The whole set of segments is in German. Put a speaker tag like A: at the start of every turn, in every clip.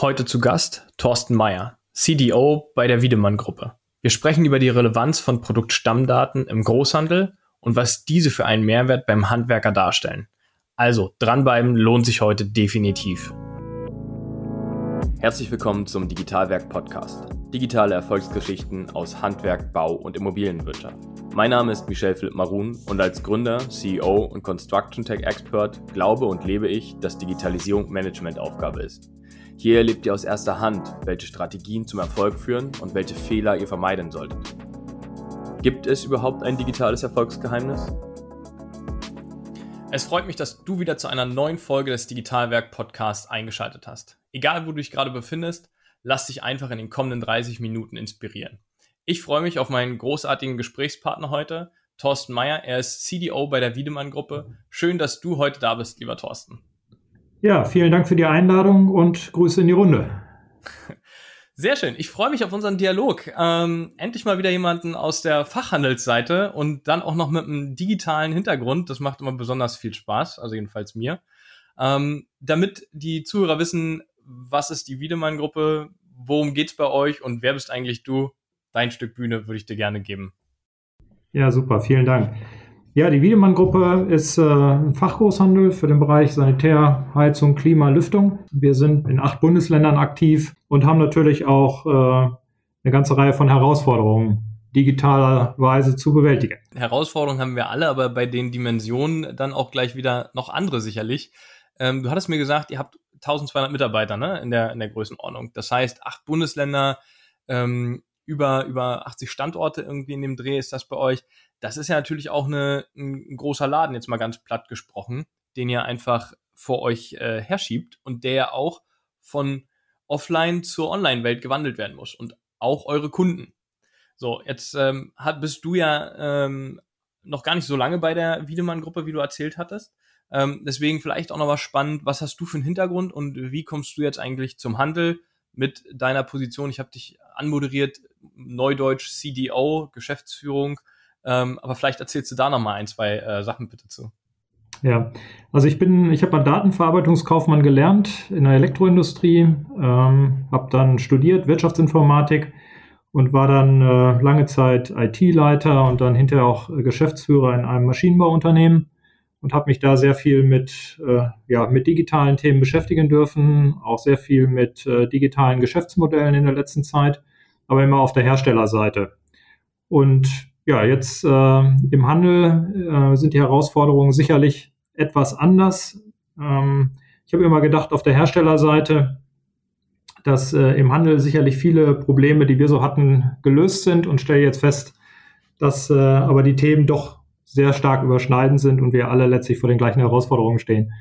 A: Heute zu Gast Thorsten Meyer, CDO bei der Wiedemann Gruppe. Wir sprechen über die Relevanz von Produktstammdaten im Großhandel und was diese für einen Mehrwert beim Handwerker darstellen. Also dranbleiben lohnt sich heute definitiv. Herzlich willkommen zum Digitalwerk Podcast. Digitale Erfolgsgeschichten aus Handwerk, Bau und Immobilienwirtschaft. Mein Name ist Michel Philipp Marun und als Gründer, CEO und Construction Tech Expert glaube und lebe ich, dass Digitalisierung Managementaufgabe ist. Hier erlebt ihr aus erster Hand, welche Strategien zum Erfolg führen und welche Fehler ihr vermeiden solltet. Gibt es überhaupt ein digitales Erfolgsgeheimnis? Es freut mich, dass du wieder zu einer neuen Folge des Digitalwerk Podcasts eingeschaltet hast. Egal, wo du dich gerade befindest, lass dich einfach in den kommenden 30 Minuten inspirieren. Ich freue mich auf meinen großartigen Gesprächspartner heute, Thorsten Meyer. Er ist CDO bei der Wiedemann Gruppe. Schön, dass du heute da bist, lieber Thorsten.
B: Ja, vielen Dank für die Einladung und Grüße in die Runde.
A: Sehr schön. Ich freue mich auf unseren Dialog. Ähm, endlich mal wieder jemanden aus der Fachhandelsseite und dann auch noch mit einem digitalen Hintergrund. Das macht immer besonders viel Spaß, also jedenfalls mir. Ähm, damit die Zuhörer wissen, was ist die Wiedemann-Gruppe, worum geht's bei euch und wer bist eigentlich du? Dein Stück Bühne würde ich dir gerne geben.
B: Ja, super. Vielen Dank. Ja, die Wiedemann-Gruppe ist äh, ein Fachgroßhandel für den Bereich Sanitär, Heizung, Klima, Lüftung. Wir sind in acht Bundesländern aktiv und haben natürlich auch äh, eine ganze Reihe von Herausforderungen digitalerweise zu bewältigen.
A: Herausforderungen haben wir alle, aber bei den Dimensionen dann auch gleich wieder noch andere sicherlich. Ähm, du hattest mir gesagt, ihr habt 1200 Mitarbeiter ne, in, der, in der Größenordnung. Das heißt, acht Bundesländer, ähm, über, über 80 Standorte irgendwie in dem Dreh ist das bei euch. Das ist ja natürlich auch eine, ein großer Laden, jetzt mal ganz platt gesprochen, den ihr einfach vor euch äh, herschiebt und der ja auch von Offline zur Online-Welt gewandelt werden muss und auch eure Kunden. So, jetzt ähm, hat, bist du ja ähm, noch gar nicht so lange bei der Wiedemann-Gruppe, wie du erzählt hattest. Ähm, deswegen vielleicht auch noch was spannend. Was hast du für einen Hintergrund und wie kommst du jetzt eigentlich zum Handel mit deiner Position? Ich habe dich anmoderiert, Neudeutsch CDO, Geschäftsführung. Ähm, aber vielleicht erzählst du da noch mal ein, zwei äh, Sachen bitte zu.
B: Ja, also ich bin, ich habe mal Datenverarbeitungskaufmann gelernt in der Elektroindustrie, ähm, habe dann studiert Wirtschaftsinformatik und war dann äh, lange Zeit IT-Leiter und dann hinterher auch äh, Geschäftsführer in einem Maschinenbauunternehmen und habe mich da sehr viel mit, äh, ja, mit digitalen Themen beschäftigen dürfen, auch sehr viel mit äh, digitalen Geschäftsmodellen in der letzten Zeit aber immer auf der Herstellerseite. Und ja, jetzt äh, im Handel äh, sind die Herausforderungen sicherlich etwas anders. Ähm, ich habe immer gedacht, auf der Herstellerseite, dass äh, im Handel sicherlich viele Probleme, die wir so hatten, gelöst sind und stelle jetzt fest, dass äh, aber die Themen doch sehr stark überschneidend sind und wir alle letztlich vor den gleichen Herausforderungen stehen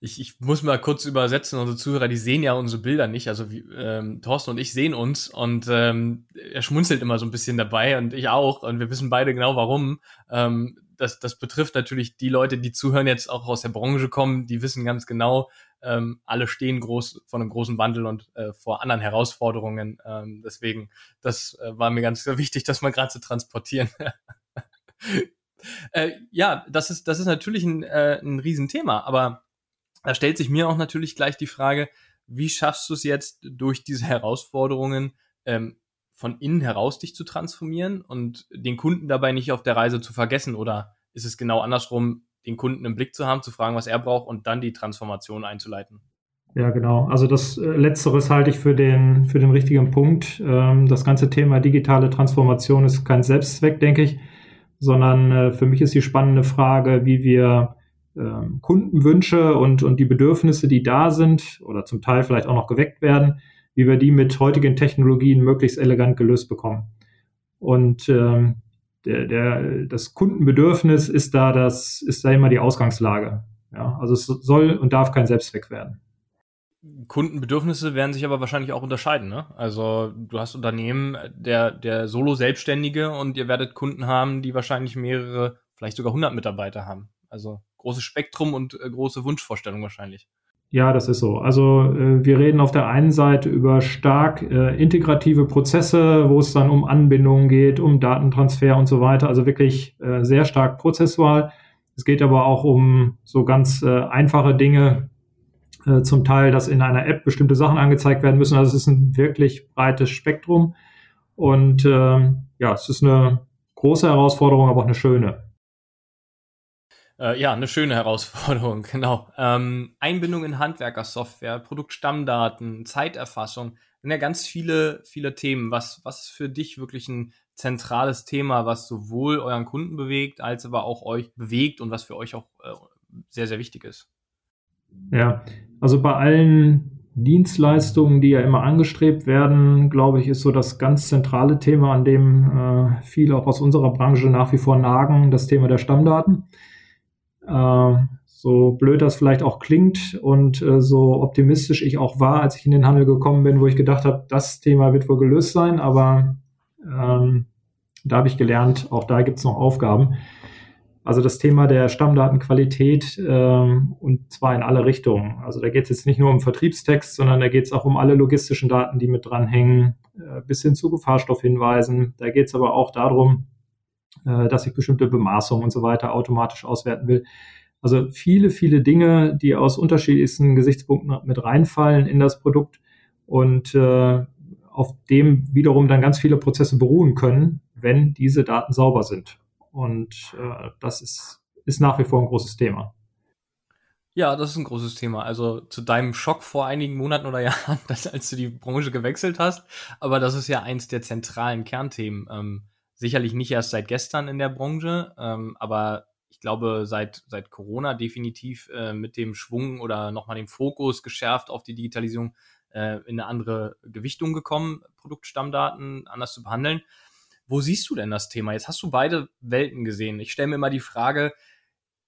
A: ich, ich muss mal kurz übersetzen, unsere Zuhörer, die sehen ja unsere Bilder nicht. Also ähm, Thorsten und ich sehen uns und ähm, er schmunzelt immer so ein bisschen dabei und ich auch. Und wir wissen beide genau warum. Ähm, das, das betrifft natürlich die Leute, die zuhören, jetzt auch aus der Branche kommen, die wissen ganz genau, ähm, alle stehen groß vor einem großen Wandel und äh, vor anderen Herausforderungen. Ähm, deswegen, das äh, war mir ganz wichtig, das mal gerade zu transportieren. äh, ja, das ist, das ist natürlich ein, äh, ein Riesenthema, aber da stellt sich mir auch natürlich gleich die Frage, wie schaffst du es jetzt durch diese Herausforderungen ähm, von innen heraus dich zu transformieren und den Kunden dabei nicht auf der Reise zu vergessen? Oder ist es genau andersrum, den Kunden im Blick zu haben, zu fragen, was er braucht und dann die Transformation einzuleiten?
B: Ja, genau. Also das äh, Letzteres halte ich für den, für den richtigen Punkt. Ähm, das ganze Thema digitale Transformation ist kein Selbstzweck, denke ich, sondern äh, für mich ist die spannende Frage, wie wir ähm, Kundenwünsche und, und die Bedürfnisse, die da sind oder zum Teil vielleicht auch noch geweckt werden, wie wir die mit heutigen Technologien möglichst elegant gelöst bekommen. Und ähm, der, der, das Kundenbedürfnis ist da, das ist da immer die Ausgangslage. Ja, also es soll und darf kein Selbstzweck werden.
A: Kundenbedürfnisse werden sich aber wahrscheinlich auch unterscheiden. Ne? Also du hast Unternehmen, der, der Solo-Selbstständige und ihr werdet Kunden haben, die wahrscheinlich mehrere, vielleicht sogar 100 Mitarbeiter haben. Also großes Spektrum und äh, große Wunschvorstellung wahrscheinlich.
B: Ja, das ist so. Also äh, wir reden auf der einen Seite über stark äh, integrative Prozesse, wo es dann um Anbindungen geht, um Datentransfer und so weiter. Also wirklich äh, sehr stark prozessual. Es geht aber auch um so ganz äh, einfache Dinge äh, zum Teil, dass in einer App bestimmte Sachen angezeigt werden müssen. Also es ist ein wirklich breites Spektrum. Und ähm, ja, es ist eine große Herausforderung, aber auch eine schöne.
A: Äh, ja, eine schöne Herausforderung, genau. Ähm, Einbindung in Handwerkersoftware, Produktstammdaten, Zeiterfassung, sind ja ganz viele, viele Themen. Was, was ist für dich wirklich ein zentrales Thema, was sowohl euren Kunden bewegt, als aber auch euch bewegt und was für euch auch äh, sehr, sehr wichtig ist?
B: Ja, also bei allen Dienstleistungen, die ja immer angestrebt werden, glaube ich, ist so das ganz zentrale Thema, an dem äh, viele auch aus unserer Branche nach wie vor nagen, das Thema der Stammdaten. Äh, so blöd das vielleicht auch klingt und äh, so optimistisch ich auch war, als ich in den Handel gekommen bin, wo ich gedacht habe, das Thema wird wohl gelöst sein, aber ähm, da habe ich gelernt, auch da gibt es noch Aufgaben. Also das Thema der Stammdatenqualität ähm, und zwar in alle Richtungen. Also da geht es jetzt nicht nur um Vertriebstext, sondern da geht es auch um alle logistischen Daten, die mit dranhängen, äh, bis hin zu Gefahrstoffhinweisen. Da geht es aber auch darum, äh, dass ich bestimmte Bemaßungen und so weiter automatisch auswerten will. Also viele, viele Dinge, die aus unterschiedlichsten Gesichtspunkten mit reinfallen in das Produkt und äh, auf dem wiederum dann ganz viele Prozesse beruhen können, wenn diese Daten sauber sind. Und äh, das ist, ist nach wie vor ein großes Thema.
A: Ja, das ist ein großes Thema. Also zu deinem Schock vor einigen Monaten oder Jahren, dass, als du die Branche gewechselt hast. Aber das ist ja eins der zentralen Kernthemen. Ähm, sicherlich nicht erst seit gestern in der Branche, ähm, aber ich glaube seit, seit Corona definitiv äh, mit dem Schwung oder nochmal den Fokus geschärft auf die Digitalisierung äh, in eine andere Gewichtung gekommen, Produktstammdaten anders zu behandeln. Wo siehst du denn das Thema? Jetzt hast du beide Welten gesehen. Ich stelle mir immer die Frage,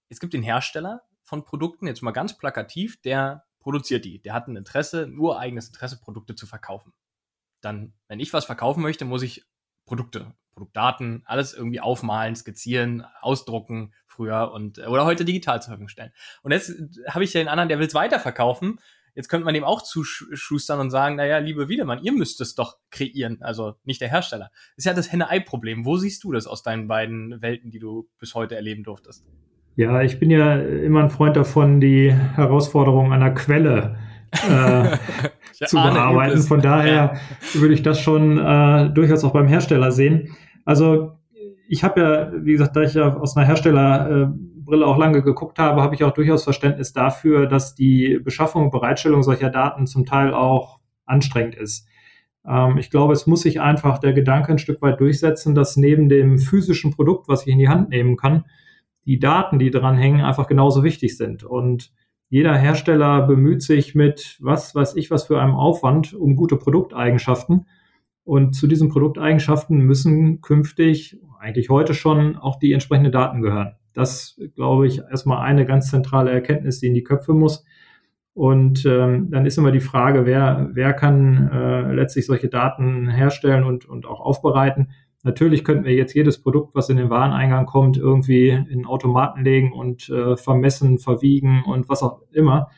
A: es gibt den Hersteller von Produkten, jetzt mal ganz plakativ, der produziert die. Der hat ein Interesse, nur eigenes Interesse, Produkte zu verkaufen. Dann, wenn ich was verkaufen möchte, muss ich Produkte, Produktdaten, alles irgendwie aufmalen, skizzieren, ausdrucken früher und oder heute digital zur Verfügung stellen. Und jetzt habe ich den anderen, der will es weiterverkaufen Jetzt könnte man dem auch zuschustern und sagen, naja, liebe Wiedemann, ihr müsst es doch kreieren, also nicht der Hersteller. Das ist ja das Henne-Ei-Problem. Wo siehst du das aus deinen beiden Welten, die du bis heute erleben durftest?
B: Ja, ich bin ja immer ein Freund davon, die Herausforderung einer Quelle äh, zu bearbeiten. Von daher ja. würde ich das schon äh, durchaus auch beim Hersteller sehen. Also ich habe ja, wie gesagt, da ich ja aus einer Hersteller äh, Brille auch lange geguckt habe, habe ich auch durchaus Verständnis dafür, dass die Beschaffung und Bereitstellung solcher Daten zum Teil auch anstrengend ist. Ähm, ich glaube, es muss sich einfach der Gedanke ein Stück weit durchsetzen, dass neben dem physischen Produkt, was ich in die Hand nehmen kann, die Daten, die dran hängen, einfach genauso wichtig sind. Und jeder Hersteller bemüht sich mit was weiß ich was für einem Aufwand um gute Produkteigenschaften. Und zu diesen Produkteigenschaften müssen künftig, eigentlich heute schon, auch die entsprechenden Daten gehören. Das, glaube ich, erstmal eine ganz zentrale Erkenntnis, die in die Köpfe muss. Und ähm, dann ist immer die Frage, wer, wer kann äh, letztlich solche Daten herstellen und, und auch aufbereiten. Natürlich könnten wir jetzt jedes Produkt, was in den Wareneingang kommt, irgendwie in Automaten legen und äh, vermessen, verwiegen und was auch immer.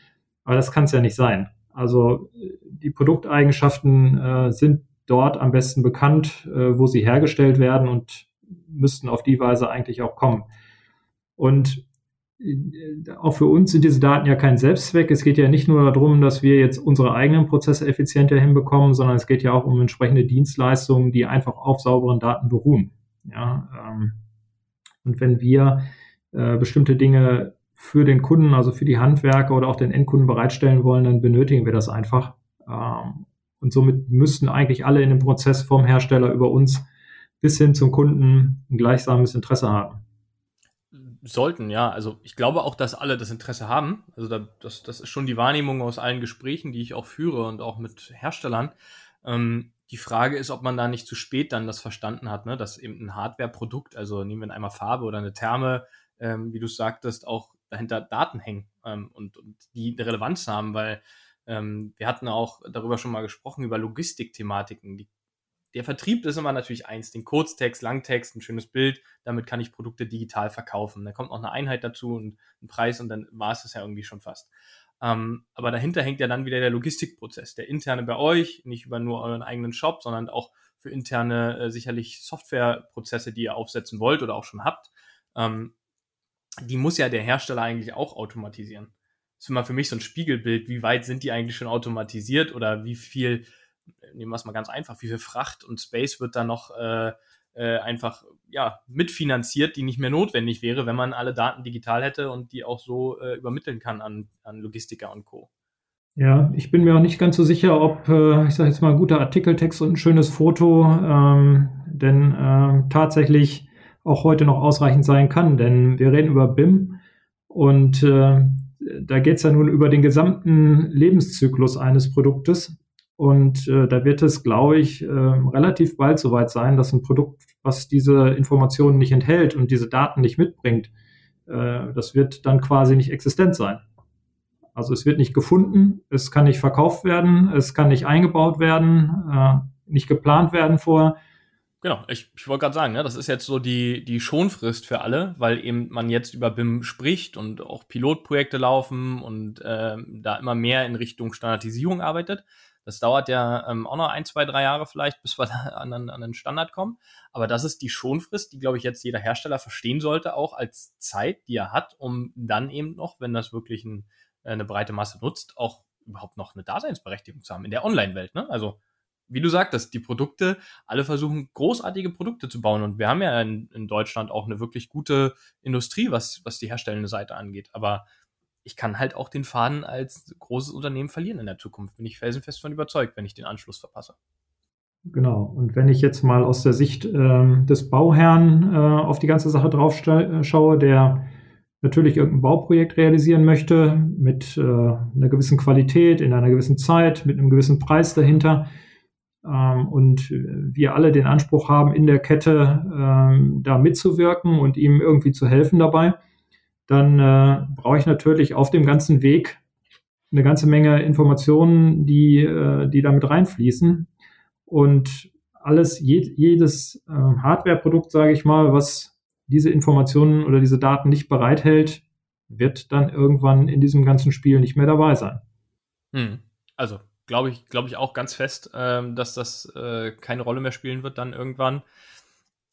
B: Aber das kann es ja nicht sein. Also die Produkteigenschaften äh, sind dort am besten bekannt, äh, wo sie hergestellt werden und müssten auf die Weise eigentlich auch kommen. Und äh, auch für uns sind diese Daten ja kein Selbstzweck. Es geht ja nicht nur darum, dass wir jetzt unsere eigenen Prozesse effizienter hinbekommen, sondern es geht ja auch um entsprechende Dienstleistungen, die einfach auf sauberen Daten beruhen. Ja, ähm, und wenn wir äh, bestimmte Dinge für den Kunden, also für die Handwerker oder auch den Endkunden bereitstellen wollen, dann benötigen wir das einfach. Ähm, und somit müssten eigentlich alle in dem Prozess vom Hersteller über uns bis hin zum Kunden ein gleichsames Interesse haben
A: sollten, ja. Also ich glaube auch, dass alle das Interesse haben. Also da, das, das ist schon die Wahrnehmung aus allen Gesprächen, die ich auch führe und auch mit Herstellern. Ähm, die Frage ist, ob man da nicht zu spät dann das verstanden hat, ne? dass eben ein Hardware-Produkt, also nehmen wir einmal Farbe oder eine Therme, ähm, wie du sagtest, auch dahinter Daten hängen ähm, und, und die eine Relevanz haben, weil ähm, wir hatten auch darüber schon mal gesprochen, über Logistikthematiken. Die der Vertrieb ist immer natürlich eins, den Kurztext, Langtext, ein schönes Bild, damit kann ich Produkte digital verkaufen. Da kommt noch eine Einheit dazu und ein Preis und dann war es das ja irgendwie schon fast. Ähm, aber dahinter hängt ja dann wieder der Logistikprozess, der interne bei euch, nicht über nur euren eigenen Shop, sondern auch für interne äh, sicherlich Softwareprozesse, die ihr aufsetzen wollt oder auch schon habt. Ähm, die muss ja der Hersteller eigentlich auch automatisieren. ist immer für mich so ein Spiegelbild, wie weit sind die eigentlich schon automatisiert oder wie viel, nehmen wir es mal ganz einfach, wie viel Fracht und Space wird da noch äh, äh, einfach ja, mitfinanziert, die nicht mehr notwendig wäre, wenn man alle Daten digital hätte und die auch so äh, übermitteln kann an, an Logistiker und Co.
B: Ja, ich bin mir auch nicht ganz so sicher, ob, äh, ich sage jetzt mal, guter Artikeltext und ein schönes Foto, ähm, denn äh, tatsächlich auch heute noch ausreichend sein kann. Denn wir reden über BIM und äh, da geht es ja nun über den gesamten Lebenszyklus eines Produktes. Und äh, da wird es, glaube ich, äh, relativ bald soweit sein, dass ein Produkt, was diese Informationen nicht enthält und diese Daten nicht mitbringt, äh, das wird dann quasi nicht existent sein. Also es wird nicht gefunden, es kann nicht verkauft werden, es kann nicht eingebaut werden, äh, nicht geplant werden vorher.
A: Genau, ich, ich wollte gerade sagen, ne, das ist jetzt so die, die Schonfrist für alle, weil eben man jetzt über BIM spricht und auch Pilotprojekte laufen und äh, da immer mehr in Richtung Standardisierung arbeitet. Das dauert ja ähm, auch noch ein, zwei, drei Jahre vielleicht, bis wir da an, an den Standard kommen. Aber das ist die Schonfrist, die, glaube ich, jetzt jeder Hersteller verstehen sollte, auch als Zeit, die er hat, um dann eben noch, wenn das wirklich ein, äh, eine breite Masse nutzt, auch überhaupt noch eine Daseinsberechtigung zu haben in der Online-Welt. Ne? Also wie du sagtest, die Produkte, alle versuchen großartige Produkte zu bauen. Und wir haben ja in, in, Deutschland auch eine wirklich gute Industrie, was, was die herstellende Seite angeht. Aber ich kann halt auch den Faden als großes Unternehmen verlieren in der Zukunft. Bin ich felsenfest von überzeugt, wenn ich den Anschluss verpasse.
B: Genau. Und wenn ich jetzt mal aus der Sicht äh, des Bauherrn äh, auf die ganze Sache drauf äh, schaue, der natürlich irgendein Bauprojekt realisieren möchte mit äh, einer gewissen Qualität, in einer gewissen Zeit, mit einem gewissen Preis dahinter, ähm, und wir alle den Anspruch haben, in der Kette ähm, da mitzuwirken und ihm irgendwie zu helfen dabei, dann äh, brauche ich natürlich auf dem ganzen Weg eine ganze Menge Informationen, die, äh, die damit reinfließen. Und alles, je, jedes äh, Hardware-Produkt, sage ich mal, was diese Informationen oder diese Daten nicht bereithält, wird dann irgendwann in diesem ganzen Spiel nicht mehr dabei sein.
A: Hm. Also glaube ich, glaube ich auch ganz fest, ähm, dass das äh, keine Rolle mehr spielen wird dann irgendwann.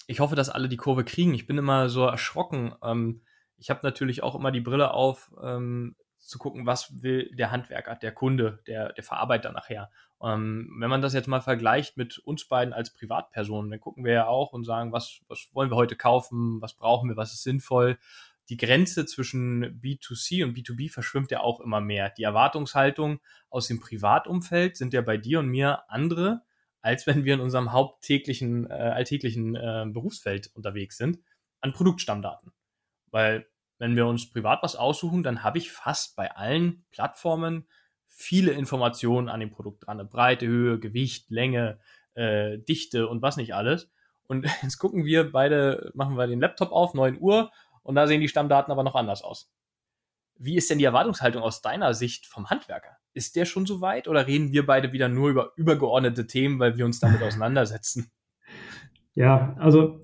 A: Ich hoffe, dass alle die Kurve kriegen. Ich bin immer so erschrocken. Ähm, ich habe natürlich auch immer die Brille auf, ähm, zu gucken, was will der Handwerker, der Kunde, der, der Verarbeiter nachher. Ähm, wenn man das jetzt mal vergleicht mit uns beiden als Privatpersonen, dann gucken wir ja auch und sagen, was, was wollen wir heute kaufen, was brauchen wir, was ist sinnvoll die Grenze zwischen B2C und B2B verschwimmt ja auch immer mehr. Die Erwartungshaltung aus dem Privatumfeld sind ja bei dir und mir andere, als wenn wir in unserem haupttäglichen, äh, alltäglichen äh, Berufsfeld unterwegs sind, an Produktstammdaten. Weil wenn wir uns privat was aussuchen, dann habe ich fast bei allen Plattformen viele Informationen an dem Produkt dran. Eine Breite, Höhe, Gewicht, Länge, äh, Dichte und was nicht alles. Und jetzt gucken wir beide, machen wir den Laptop auf, 9 Uhr und da sehen die Stammdaten aber noch anders aus. Wie ist denn die Erwartungshaltung aus deiner Sicht vom Handwerker? Ist der schon so weit oder reden wir beide wieder nur über übergeordnete Themen, weil wir uns damit auseinandersetzen?
B: Ja, also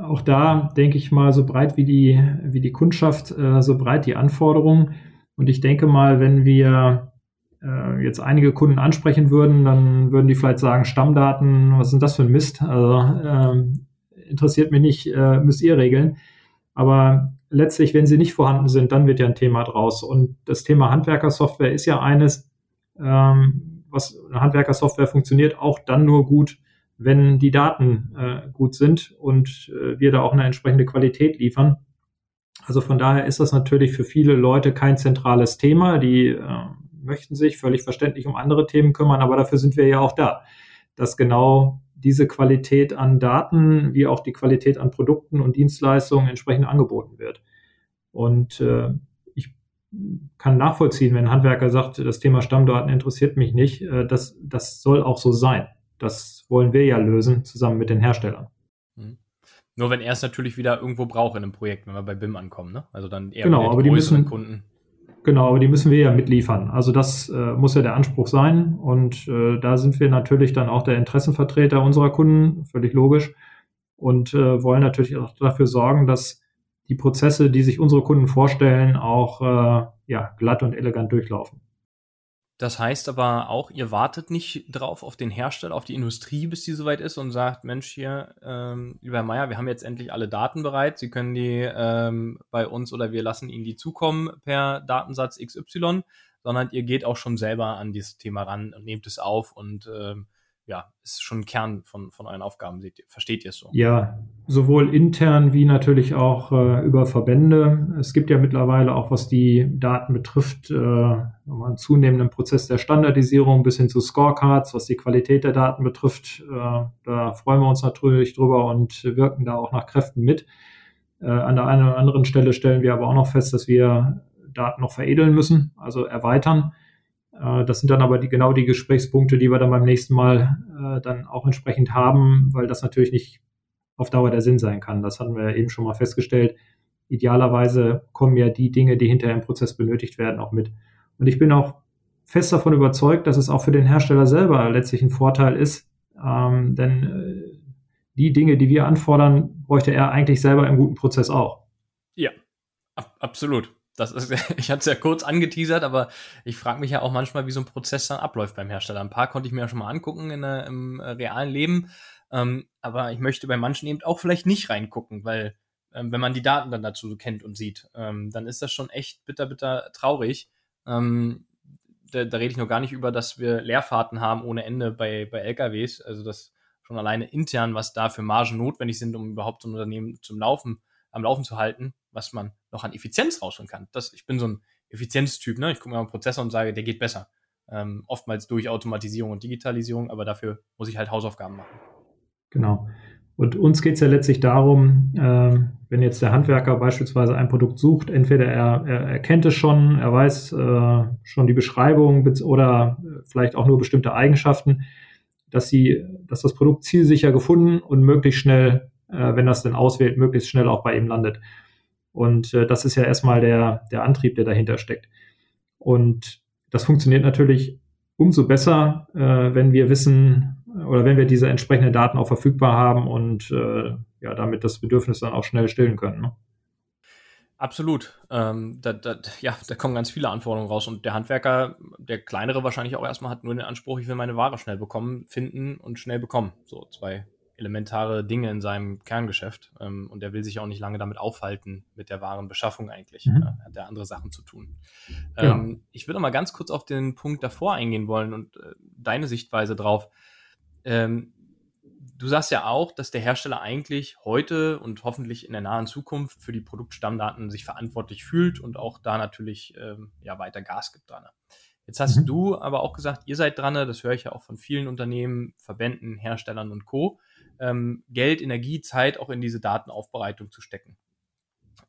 B: auch da denke ich mal, so breit wie die, wie die Kundschaft, äh, so breit die Anforderungen. Und ich denke mal, wenn wir äh, jetzt einige Kunden ansprechen würden, dann würden die vielleicht sagen, Stammdaten, was sind das für ein Mist? Also äh, interessiert mich nicht, äh, müsst ihr regeln. Aber letztlich, wenn sie nicht vorhanden sind, dann wird ja ein Thema draus. Und das Thema Handwerkersoftware ist ja eines, ähm, was Handwerkersoftware funktioniert auch dann nur gut, wenn die Daten äh, gut sind und äh, wir da auch eine entsprechende Qualität liefern. Also von daher ist das natürlich für viele Leute kein zentrales Thema. Die äh, möchten sich völlig verständlich um andere Themen kümmern, aber dafür sind wir ja auch da, dass genau diese Qualität an Daten wie auch die Qualität an Produkten und Dienstleistungen entsprechend angeboten wird. Und äh, ich kann nachvollziehen, wenn ein Handwerker sagt, das Thema Stammdaten interessiert mich nicht. Äh, das, das soll auch so sein. Das wollen wir ja lösen, zusammen mit den Herstellern.
A: Mhm. Nur wenn er es natürlich wieder irgendwo braucht in einem Projekt, wenn wir bei BIM ankommen, ne? Also dann eher
B: genau, aber die müssen, Kunden. Genau, aber die müssen wir ja mitliefern. Also das äh, muss ja der Anspruch sein. Und äh, da sind wir natürlich dann auch der Interessenvertreter unserer Kunden, völlig logisch. Und äh, wollen natürlich auch dafür sorgen, dass die Prozesse, die sich unsere Kunden vorstellen, auch äh, ja, glatt und elegant durchlaufen.
A: Das heißt aber auch, ihr wartet nicht drauf auf den Hersteller, auf die Industrie, bis die soweit ist und sagt, Mensch, hier, ähm, lieber Meier, wir haben jetzt endlich alle Daten bereit, Sie können die ähm, bei uns oder wir lassen Ihnen die zukommen per Datensatz XY, sondern ihr geht auch schon selber an dieses Thema ran und nehmt es auf und ähm, ja, ist schon ein Kern von, von euren Aufgaben, seht versteht ihr es so?
B: Ja, sowohl intern wie natürlich auch äh, über Verbände. Es gibt ja mittlerweile auch, was die Daten betrifft, äh, einen zunehmenden Prozess der Standardisierung bis hin zu Scorecards, was die Qualität der Daten betrifft. Äh, da freuen wir uns natürlich drüber und wirken da auch nach Kräften mit. Äh, an der einen oder anderen Stelle stellen wir aber auch noch fest, dass wir Daten noch veredeln müssen, also erweitern das sind dann aber die, genau die Gesprächspunkte, die wir dann beim nächsten Mal äh, dann auch entsprechend haben, weil das natürlich nicht auf Dauer der Sinn sein kann. Das hatten wir eben schon mal festgestellt. Idealerweise kommen ja die Dinge, die hinterher im Prozess benötigt werden, auch mit. Und ich bin auch fest davon überzeugt, dass es auch für den Hersteller selber letztlich ein Vorteil ist, ähm, denn äh, die Dinge, die wir anfordern, bräuchte er eigentlich selber im guten Prozess auch.
A: Ja, ab absolut das ist, ich hatte es ja kurz angeteasert, aber ich frage mich ja auch manchmal, wie so ein Prozess dann abläuft beim Hersteller. Ein paar konnte ich mir ja schon mal angucken in, der, im äh, realen Leben, ähm, aber ich möchte bei manchen eben auch vielleicht nicht reingucken, weil ähm, wenn man die Daten dann dazu kennt und sieht, ähm, dann ist das schon echt bitter, bitter traurig. Ähm, da, da rede ich noch gar nicht über, dass wir Leerfahrten haben ohne Ende bei, bei LKWs, also das schon alleine intern, was da für Margen notwendig sind, um überhaupt so ein Unternehmen zum Laufen, am Laufen zu halten, was man noch an Effizienz rausholen kann. Das, ich bin so ein Effizienztyp, ne? Ich gucke mir einen Prozessor und sage, der geht besser. Ähm, oftmals durch Automatisierung und Digitalisierung, aber dafür muss ich halt Hausaufgaben machen.
B: Genau. Und uns geht es ja letztlich darum, äh, wenn jetzt der Handwerker beispielsweise ein Produkt sucht, entweder er, er, er es schon, er weiß äh, schon die Beschreibung oder vielleicht auch nur bestimmte Eigenschaften, dass sie, dass das Produkt zielsicher gefunden und möglichst schnell, äh, wenn das denn auswählt, möglichst schnell auch bei ihm landet. Und äh, das ist ja erstmal der, der Antrieb, der dahinter steckt. Und das funktioniert natürlich umso besser, äh, wenn wir wissen oder wenn wir diese entsprechenden Daten auch verfügbar haben und äh, ja, damit das Bedürfnis dann auch schnell stillen können. Ne?
A: Absolut. Ähm, da, da, ja, da kommen ganz viele Anforderungen raus. Und der Handwerker, der kleinere wahrscheinlich auch erstmal, hat nur den Anspruch, ich will meine Ware schnell bekommen, finden und schnell bekommen. So zwei elementare Dinge in seinem Kerngeschäft ähm, und er will sich auch nicht lange damit aufhalten mit der Warenbeschaffung eigentlich. Mhm. Äh, hat er andere Sachen zu tun. Ja. Ähm, ich würde mal ganz kurz auf den Punkt davor eingehen wollen und äh, deine Sichtweise drauf. Ähm, du sagst ja auch, dass der Hersteller eigentlich heute und hoffentlich in der nahen Zukunft für die Produktstammdaten sich verantwortlich fühlt und auch da natürlich ähm, ja weiter Gas gibt dran. Jetzt hast mhm. du aber auch gesagt, ihr seid dran, das höre ich ja auch von vielen Unternehmen, Verbänden, Herstellern und Co ähm, Geld, Energie, Zeit auch in diese Datenaufbereitung zu stecken.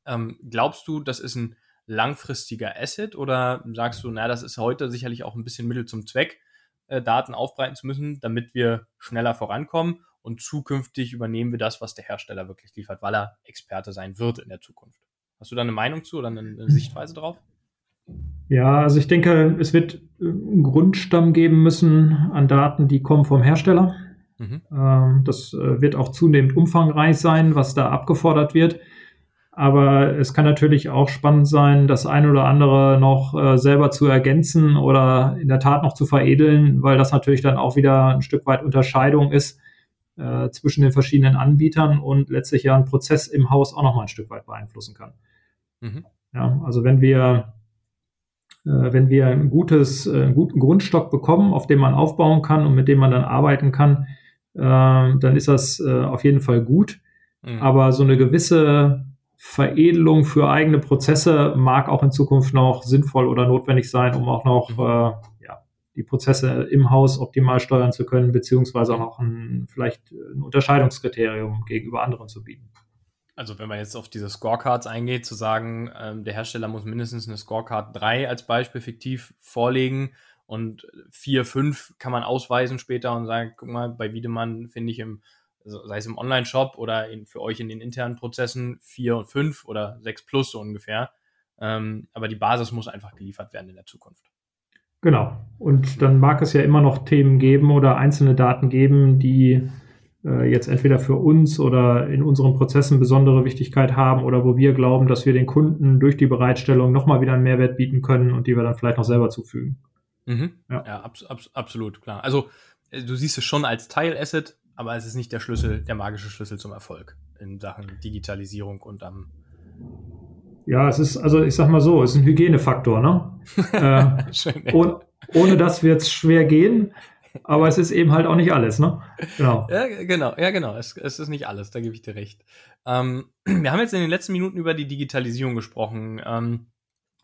A: Ähm, glaubst du, das ist ein langfristiger Asset oder sagst du, na, das ist heute sicherlich auch ein bisschen Mittel zum Zweck, äh, Daten aufbereiten zu müssen, damit wir schneller vorankommen und zukünftig übernehmen wir das, was der Hersteller wirklich liefert, weil er Experte sein wird in der Zukunft. Hast du da eine Meinung zu oder eine, eine Sichtweise drauf?
B: Ja, also ich denke, es wird einen Grundstamm geben müssen an Daten, die kommen vom Hersteller. Mhm. Ähm, das äh, wird auch zunehmend umfangreich sein, was da abgefordert wird. Aber es kann natürlich auch spannend sein, das eine oder andere noch äh, selber zu ergänzen oder in der Tat noch zu veredeln, weil das natürlich dann auch wieder ein Stück weit Unterscheidung ist äh, zwischen den verschiedenen Anbietern und letztlich ja einen Prozess im Haus auch noch mal ein Stück weit beeinflussen kann. Mhm. Ja, also wenn wir äh, wenn wir ein gutes, einen guten Grundstock bekommen, auf dem man aufbauen kann und mit dem man dann arbeiten kann, dann ist das äh, auf jeden Fall gut. Mhm. Aber so eine gewisse Veredelung für eigene Prozesse mag auch in Zukunft noch sinnvoll oder notwendig sein, um auch noch mhm. äh, ja, die Prozesse im Haus optimal steuern zu können, beziehungsweise auch noch ein, vielleicht ein Unterscheidungskriterium gegenüber anderen zu bieten.
A: Also wenn man jetzt auf diese Scorecards eingeht, zu sagen, ähm, der Hersteller muss mindestens eine Scorecard 3 als Beispiel fiktiv vorlegen und vier, fünf kann man ausweisen später und sagen, guck mal, bei Wiedemann finde ich im, also sei es im Online-Shop oder in, für euch in den internen Prozessen vier und fünf oder sechs plus so ungefähr. Ähm, aber die Basis muss einfach geliefert werden in der Zukunft.
B: Genau. Und dann mag es ja immer noch Themen geben oder einzelne Daten geben, die äh, jetzt entweder für uns oder in unseren Prozessen besondere Wichtigkeit haben oder wo wir glauben, dass wir den Kunden durch die Bereitstellung nochmal wieder einen Mehrwert bieten können und die wir dann vielleicht noch selber zufügen.
A: Mhm. Ja, ja abs abs absolut, klar. Also äh, du siehst es schon als Teil-Asset, aber es ist nicht der Schlüssel, der magische Schlüssel zum Erfolg in Sachen Digitalisierung und am
B: ja, es ist, also ich sag mal so, es ist ein Hygienefaktor, ne? äh, Schön, ohne, ohne das wird es schwer gehen, aber es ist eben halt auch nicht alles, ne?
A: Genau. Ja, genau, ja, genau. Es, es ist nicht alles, da gebe ich dir recht. Ähm, wir haben jetzt in den letzten Minuten über die Digitalisierung gesprochen. Ähm,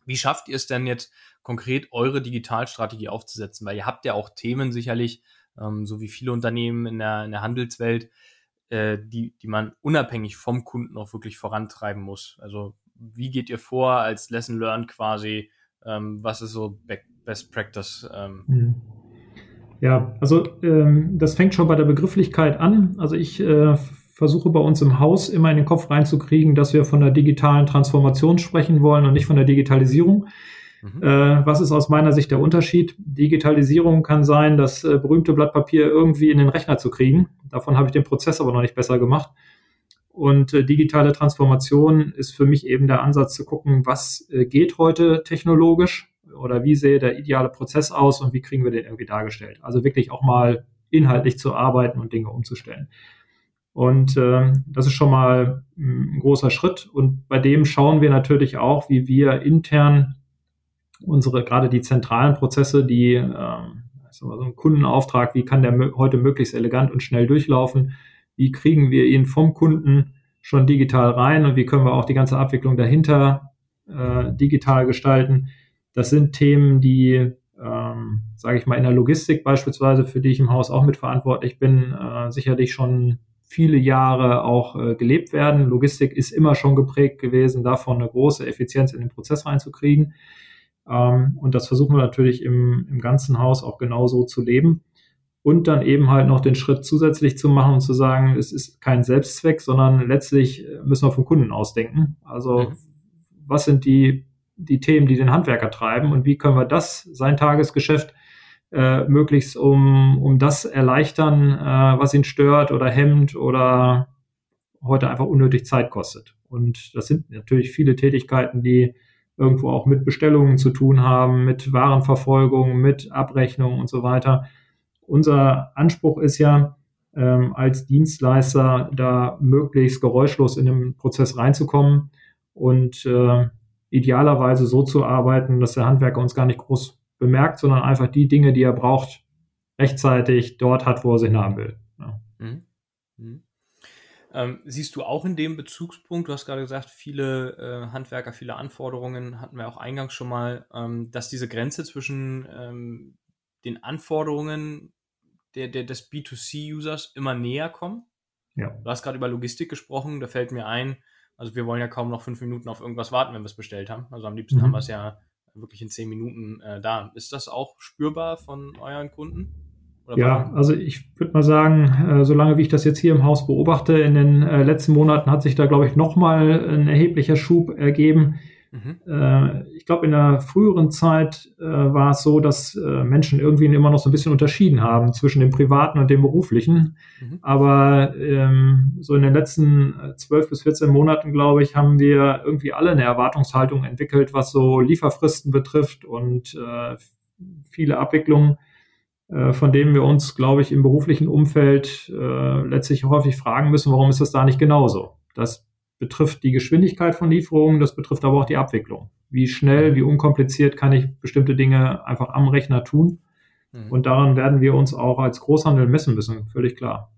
A: wie schafft ihr es denn jetzt konkret, eure Digitalstrategie aufzusetzen? Weil ihr habt ja auch Themen sicherlich, ähm, so wie viele Unternehmen in der, in der Handelswelt, äh, die, die man unabhängig vom Kunden auch wirklich vorantreiben muss. Also wie geht ihr vor als Lesson Learned quasi? Ähm, was ist so Best Practice? Ähm?
B: Mhm. Ja, also ähm, das fängt schon bei der Begrifflichkeit an. Also ich äh, versuche bei uns im Haus immer in den Kopf reinzukriegen, dass wir von der digitalen Transformation sprechen wollen und nicht von der Digitalisierung. Mhm. Äh, was ist aus meiner Sicht der Unterschied? Digitalisierung kann sein, das äh, berühmte Blatt Papier irgendwie in den Rechner zu kriegen. Davon habe ich den Prozess aber noch nicht besser gemacht. Und äh, digitale Transformation ist für mich eben der Ansatz zu gucken, was äh, geht heute technologisch oder wie sähe der ideale Prozess aus und wie kriegen wir den irgendwie dargestellt. Also wirklich auch mal inhaltlich zu arbeiten und Dinge umzustellen. Und äh, das ist schon mal hm, ein großer Schritt. Und bei dem schauen wir natürlich auch, wie wir intern unsere, gerade die zentralen Prozesse, die äh, so ein Kundenauftrag, wie kann der heute möglichst elegant und schnell durchlaufen, wie kriegen wir ihn vom Kunden schon digital rein und wie können wir auch die ganze Abwicklung dahinter äh, digital gestalten. Das sind Themen, die, ähm, sage ich mal, in der Logistik beispielsweise, für die ich im Haus auch mitverantwortlich bin, äh, sicherlich schon viele Jahre auch äh, gelebt werden. Logistik ist immer schon geprägt gewesen, davon eine große Effizienz in den Prozess reinzukriegen. Ähm, und das versuchen wir natürlich im, im ganzen Haus auch genauso zu leben und dann eben halt noch den Schritt zusätzlich zu machen und zu sagen, es ist kein Selbstzweck, sondern letztlich äh, müssen wir vom Kunden ausdenken. Also mhm. was sind die, die Themen, die den Handwerker treiben und wie können wir das, sein Tagesgeschäft, äh, möglichst um, um das erleichtern, äh, was ihn stört oder hemmt oder heute einfach unnötig Zeit kostet. Und das sind natürlich viele Tätigkeiten, die irgendwo auch mit Bestellungen zu tun haben, mit Warenverfolgung, mit Abrechnung und so weiter unser Anspruch ist ja, ähm, als Dienstleister da möglichst geräuschlos in den Prozess reinzukommen und äh, idealerweise so zu arbeiten, dass der Handwerker uns gar nicht groß bemerkt, sondern einfach die Dinge, die er braucht, rechtzeitig dort hat, wo er sie haben will. Ja. Mhm.
A: Mhm. Ähm, siehst du auch in dem Bezugspunkt, du hast gerade gesagt, viele äh, Handwerker, viele Anforderungen, hatten wir auch eingangs schon mal, ähm, dass diese Grenze zwischen ähm, den Anforderungen der, der, des B2C-Users immer näher kommen. Ja. Du hast gerade über Logistik gesprochen, da fällt mir ein, also wir wollen ja kaum noch fünf Minuten auf irgendwas warten, wenn wir es bestellt haben. Also am liebsten mhm. haben wir es ja wirklich in zehn Minuten äh, da. Ist das auch spürbar von euren Kunden?
B: ja, also ich würde mal sagen, äh, solange wie ich das jetzt hier im Haus beobachte, in den äh, letzten Monaten hat sich da, glaube ich, nochmal ein erheblicher Schub ergeben. Mhm. Äh, ich glaube, in der früheren Zeit äh, war es so, dass äh, Menschen irgendwie immer noch so ein bisschen unterschieden haben zwischen dem privaten und dem beruflichen. Mhm. Aber ähm, so in den letzten zwölf bis 14 Monaten, glaube ich, haben wir irgendwie alle eine Erwartungshaltung entwickelt, was so Lieferfristen betrifft und äh, viele Abwicklungen, äh, von denen wir uns, glaube ich, im beruflichen Umfeld äh, letztlich häufig fragen müssen, warum ist das da nicht genauso? Das betrifft die Geschwindigkeit von Lieferungen, das betrifft aber auch die Abwicklung. Wie schnell, wie unkompliziert kann ich bestimmte Dinge einfach am Rechner tun? Mhm. Und daran werden wir uns auch als Großhandel messen müssen, völlig klar.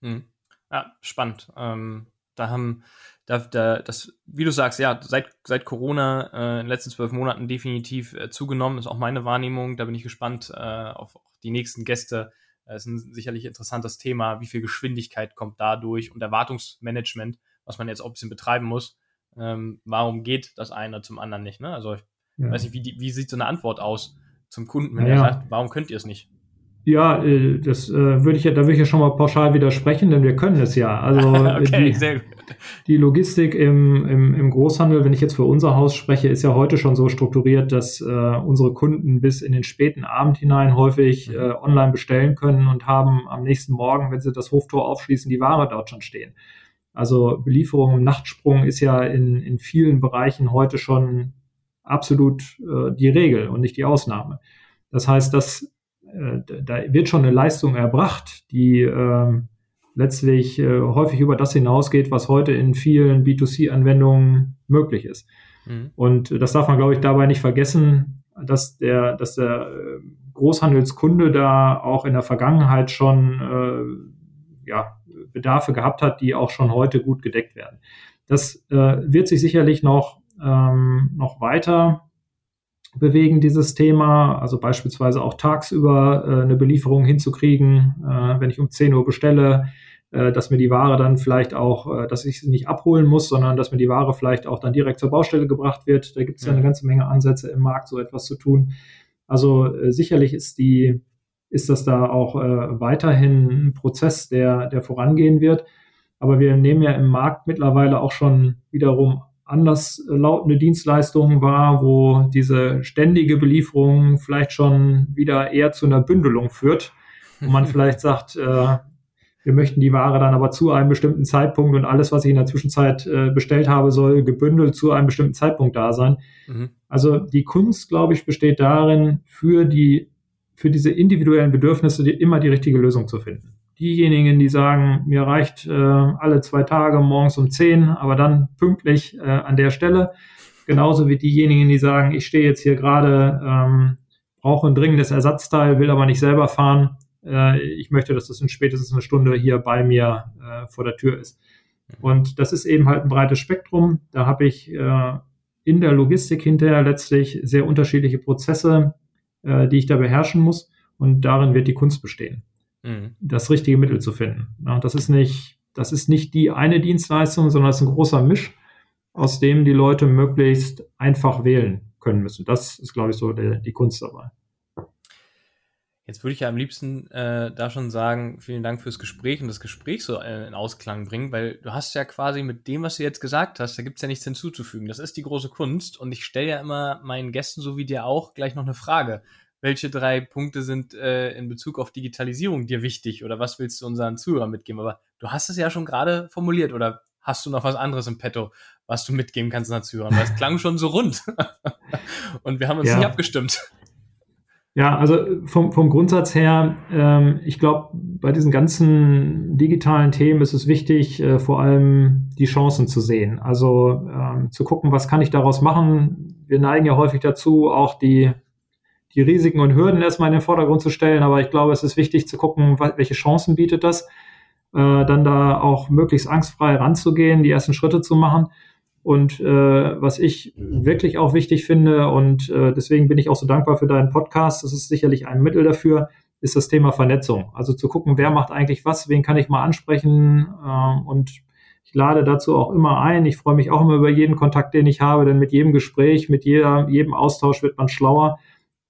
A: Mhm. Ja, spannend. Ähm, da haben, da, da, das, wie du sagst, ja, seit, seit Corona äh, in den letzten zwölf Monaten definitiv äh, zugenommen, ist auch meine Wahrnehmung. Da bin ich gespannt äh, auf die nächsten Gäste. Das ist ein sicherlich interessantes Thema. Wie viel Geschwindigkeit kommt dadurch und Erwartungsmanagement was man jetzt auch ein bisschen betreiben muss. Ähm, warum geht das eine zum anderen nicht? Ne? Also ich ja. weiß nicht, wie, die, wie sieht so eine Antwort aus zum Kunden, wenn ja. er sagt, warum könnt ihr es nicht?
B: Ja, äh, das äh, würde ich ja, da würde ich ja schon mal pauschal widersprechen, denn wir können es ja. Also okay, die, die, Logistik im, im, im, Großhandel, wenn ich jetzt für unser Haus spreche, ist ja heute schon so strukturiert, dass äh, unsere Kunden bis in den späten Abend hinein häufig mhm. äh, online bestellen können und haben am nächsten Morgen, wenn sie das Hoftor aufschließen, die Ware dort schon stehen. Also Belieferung im Nachtsprung ist ja in, in vielen Bereichen heute schon absolut äh, die Regel und nicht die Ausnahme. Das heißt, dass, äh, da wird schon eine Leistung erbracht, die äh, letztlich häufig über das hinausgeht, was heute in vielen B2C-Anwendungen möglich ist. Mhm. Und das darf man, glaube ich, dabei nicht vergessen, dass der, dass der äh, Großhandelskunde da auch in der Vergangenheit schon äh, ja, Bedarfe gehabt hat, die auch schon heute gut gedeckt werden. Das äh, wird sich sicherlich noch, ähm, noch weiter bewegen, dieses Thema. Also beispielsweise auch tagsüber äh, eine Belieferung hinzukriegen, äh, wenn ich um 10 Uhr bestelle, äh, dass mir die Ware dann vielleicht auch, äh, dass ich sie nicht abholen muss, sondern dass mir die Ware vielleicht auch dann direkt zur Baustelle gebracht wird. Da gibt es ja eine ganze Menge Ansätze im Markt, so etwas zu tun. Also äh, sicherlich ist die, ist das da auch äh, weiterhin ein Prozess, der, der vorangehen wird. Aber wir nehmen ja im Markt mittlerweile auch schon wiederum anders lautende Dienstleistungen wahr, wo diese ständige Belieferung vielleicht schon wieder eher zu einer Bündelung führt, wo man vielleicht sagt, äh, wir möchten die Ware dann aber zu einem bestimmten Zeitpunkt und alles, was ich in der Zwischenzeit äh, bestellt habe, soll gebündelt zu einem bestimmten Zeitpunkt da sein. Mhm. Also die Kunst, glaube ich, besteht darin, für die, für diese individuellen Bedürfnisse die, immer die richtige Lösung zu finden. Diejenigen, die sagen, mir reicht äh, alle zwei Tage morgens um zehn, aber dann pünktlich äh, an der Stelle. Genauso wie diejenigen, die sagen, ich stehe jetzt hier gerade, ähm, brauche ein dringendes Ersatzteil, will aber nicht selber fahren äh, ich möchte, dass das in spätestens eine Stunde hier bei mir äh, vor der Tür ist. Und das ist eben halt ein breites Spektrum. Da habe ich äh, in der Logistik hinterher letztlich sehr unterschiedliche Prozesse, äh, die ich da beherrschen muss. Und darin wird die Kunst bestehen, mhm. das richtige Mittel zu finden. Ja, das ist nicht, das ist nicht die eine Dienstleistung, sondern es ist ein großer Misch, aus dem die Leute möglichst einfach wählen können müssen. Das ist, glaube ich, so der, die Kunst dabei.
A: Jetzt würde ich ja am liebsten äh, da schon sagen, vielen Dank fürs Gespräch und das Gespräch so äh, in Ausklang bringen, weil du hast ja quasi mit dem, was du jetzt gesagt hast, da gibt's ja nichts hinzuzufügen. Das ist die große Kunst und ich stelle ja immer meinen Gästen, so wie dir auch, gleich noch eine Frage. Welche drei Punkte sind äh, in Bezug auf Digitalisierung dir wichtig oder was willst du unseren Zuhörern mitgeben? Aber du hast es ja schon gerade formuliert oder hast du noch was anderes im Petto, was du mitgeben kannst unseren Zuhörern? Weil es klang schon so rund und wir haben uns ja. nicht abgestimmt.
B: Ja, also vom, vom Grundsatz her, ähm, ich glaube, bei diesen ganzen digitalen Themen ist es wichtig, äh, vor allem die Chancen zu sehen. Also ähm, zu gucken, was kann ich daraus machen. Wir neigen ja häufig dazu, auch die, die Risiken und Hürden erstmal in den Vordergrund zu stellen. Aber ich glaube, es ist wichtig zu gucken, welche Chancen bietet das. Äh, dann da auch möglichst angstfrei ranzugehen, die ersten Schritte zu machen. Und äh, was ich wirklich auch wichtig finde, und äh, deswegen bin ich auch so dankbar für deinen Podcast, das ist sicherlich ein Mittel dafür, ist das Thema Vernetzung. Also zu gucken, wer macht eigentlich was, wen kann ich mal ansprechen. Äh, und ich lade dazu auch immer ein. Ich freue mich auch immer über jeden Kontakt, den ich habe, denn mit jedem Gespräch, mit jeder, jedem Austausch wird man schlauer.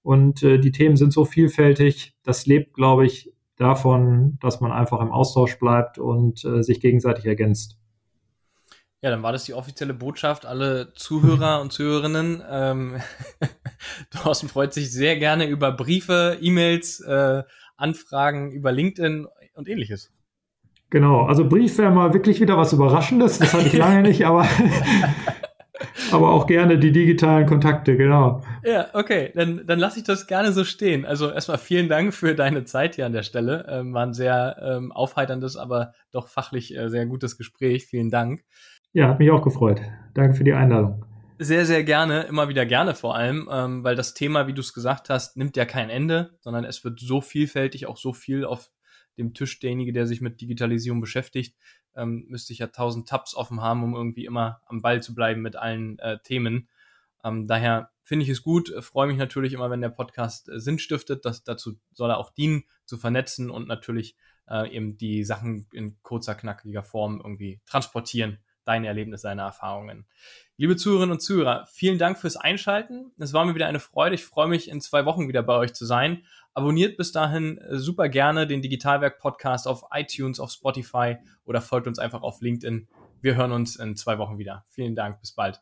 B: Und äh, die Themen sind so vielfältig. Das lebt, glaube ich, davon, dass man einfach im Austausch bleibt und äh, sich gegenseitig ergänzt.
A: Ja, dann war das die offizielle Botschaft. Alle Zuhörer und Zuhörerinnen. Ähm, Thorsten freut sich sehr gerne über Briefe, E-Mails, äh, Anfragen über LinkedIn und ähnliches.
B: Genau, also Brief wäre mal wirklich wieder was Überraschendes. Das hatte ich lange nicht, aber, aber auch gerne die digitalen Kontakte, genau.
A: Ja, okay, dann, dann lasse ich das gerne so stehen. Also erstmal vielen Dank für deine Zeit hier an der Stelle. Ähm, war ein sehr ähm, aufheiterndes, aber doch fachlich äh, sehr gutes Gespräch. Vielen Dank.
B: Ja, hat mich auch gefreut. Danke für die Einladung.
A: Sehr, sehr gerne, immer wieder gerne vor allem, ähm, weil das Thema, wie du es gesagt hast, nimmt ja kein Ende, sondern es wird so vielfältig, auch so viel auf dem Tisch derjenige, der sich mit Digitalisierung beschäftigt, ähm, müsste ich ja tausend Tabs offen haben, um irgendwie immer am Ball zu bleiben mit allen äh, Themen. Ähm, daher finde ich es gut, freue mich natürlich immer, wenn der Podcast äh, Sinn stiftet. Das, dazu soll er auch dienen, zu vernetzen und natürlich äh, eben die Sachen in kurzer, knackiger Form irgendwie transportieren deine Erlebnisse, deine Erfahrungen. Liebe Zuhörerinnen und Zuhörer, vielen Dank fürs Einschalten. Es war mir wieder eine Freude. Ich freue mich, in zwei Wochen wieder bei euch zu sein. Abonniert bis dahin äh, super gerne den Digitalwerk Podcast auf iTunes, auf Spotify oder folgt uns einfach auf LinkedIn. Wir hören uns in zwei Wochen wieder. Vielen Dank. Bis bald.